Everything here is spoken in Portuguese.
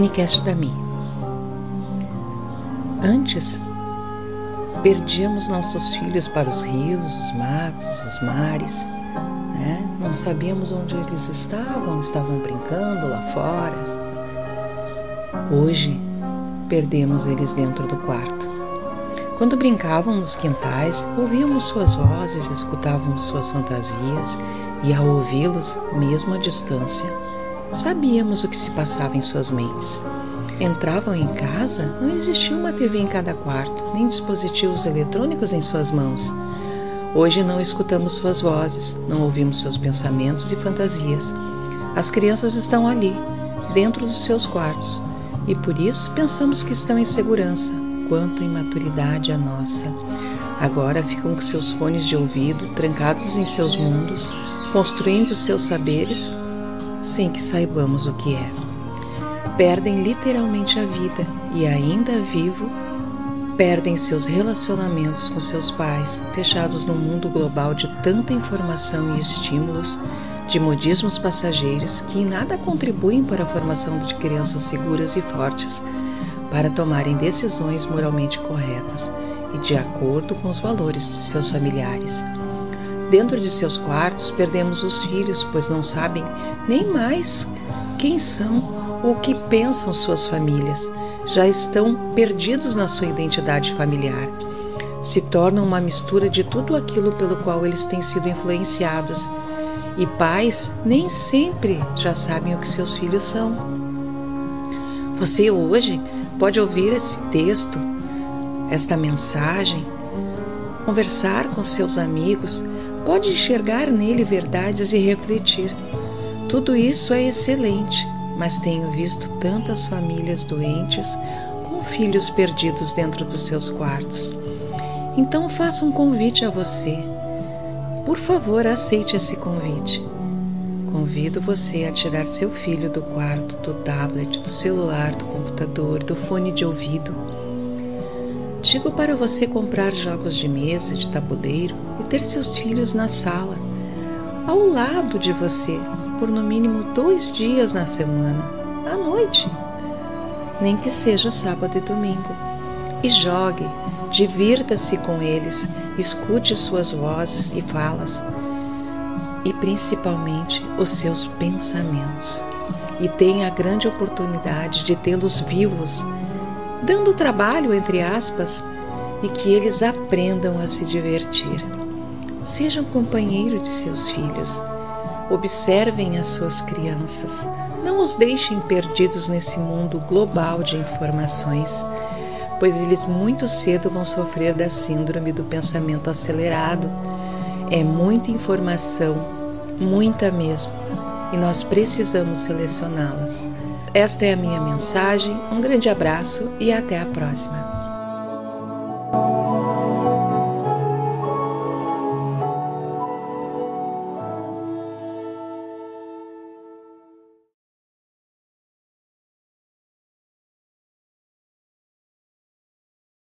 Minicast da Mi. Antes, perdíamos nossos filhos para os rios, os matos, os mares, né? Não sabíamos onde eles estavam, estavam brincando lá fora. Hoje, perdemos eles dentro do quarto. Quando brincavam nos quintais, ouvíamos suas vozes, escutávamos suas fantasias e, ao ouvi-los, mesmo à distância, Sabíamos o que se passava em suas mentes. Entravam em casa, não existia uma TV em cada quarto, nem dispositivos eletrônicos em suas mãos. Hoje não escutamos suas vozes, não ouvimos seus pensamentos e fantasias. As crianças estão ali, dentro dos seus quartos, e por isso pensamos que estão em segurança. Quanta imaturidade a nossa! Agora ficam com seus fones de ouvido trancados em seus mundos, construindo seus saberes sem que saibamos o que é. Perdem literalmente a vida e, ainda vivo, perdem seus relacionamentos com seus pais, fechados num mundo global de tanta informação e estímulos, de modismos passageiros que em nada contribuem para a formação de crianças seguras e fortes, para tomarem decisões moralmente corretas e de acordo com os valores de seus familiares. Dentro de seus quartos perdemos os filhos, pois não sabem nem mais quem são ou o que pensam suas famílias. Já estão perdidos na sua identidade familiar. Se tornam uma mistura de tudo aquilo pelo qual eles têm sido influenciados. E pais nem sempre já sabem o que seus filhos são. Você hoje pode ouvir esse texto, esta mensagem, conversar com seus amigos, pode enxergar nele verdades e refletir. Tudo isso é excelente, mas tenho visto tantas famílias doentes com filhos perdidos dentro dos seus quartos. Então faço um convite a você. Por favor, aceite esse convite. Convido você a tirar seu filho do quarto, do tablet, do celular, do computador, do fone de ouvido Digo para você comprar jogos de mesa, de tabuleiro e ter seus filhos na sala, ao lado de você, por no mínimo dois dias na semana, à noite, nem que seja sábado e domingo. E jogue, divirta-se com eles, escute suas vozes e falas, e principalmente os seus pensamentos. E tenha a grande oportunidade de tê-los vivos dando trabalho, entre aspas, e que eles aprendam a se divertir. Sejam companheiro de seus filhos. Observem as suas crianças. Não os deixem perdidos nesse mundo global de informações, pois eles muito cedo vão sofrer da síndrome do pensamento acelerado. É muita informação, muita mesmo, e nós precisamos selecioná-las. Esta é a minha mensagem. Um grande abraço e até a próxima.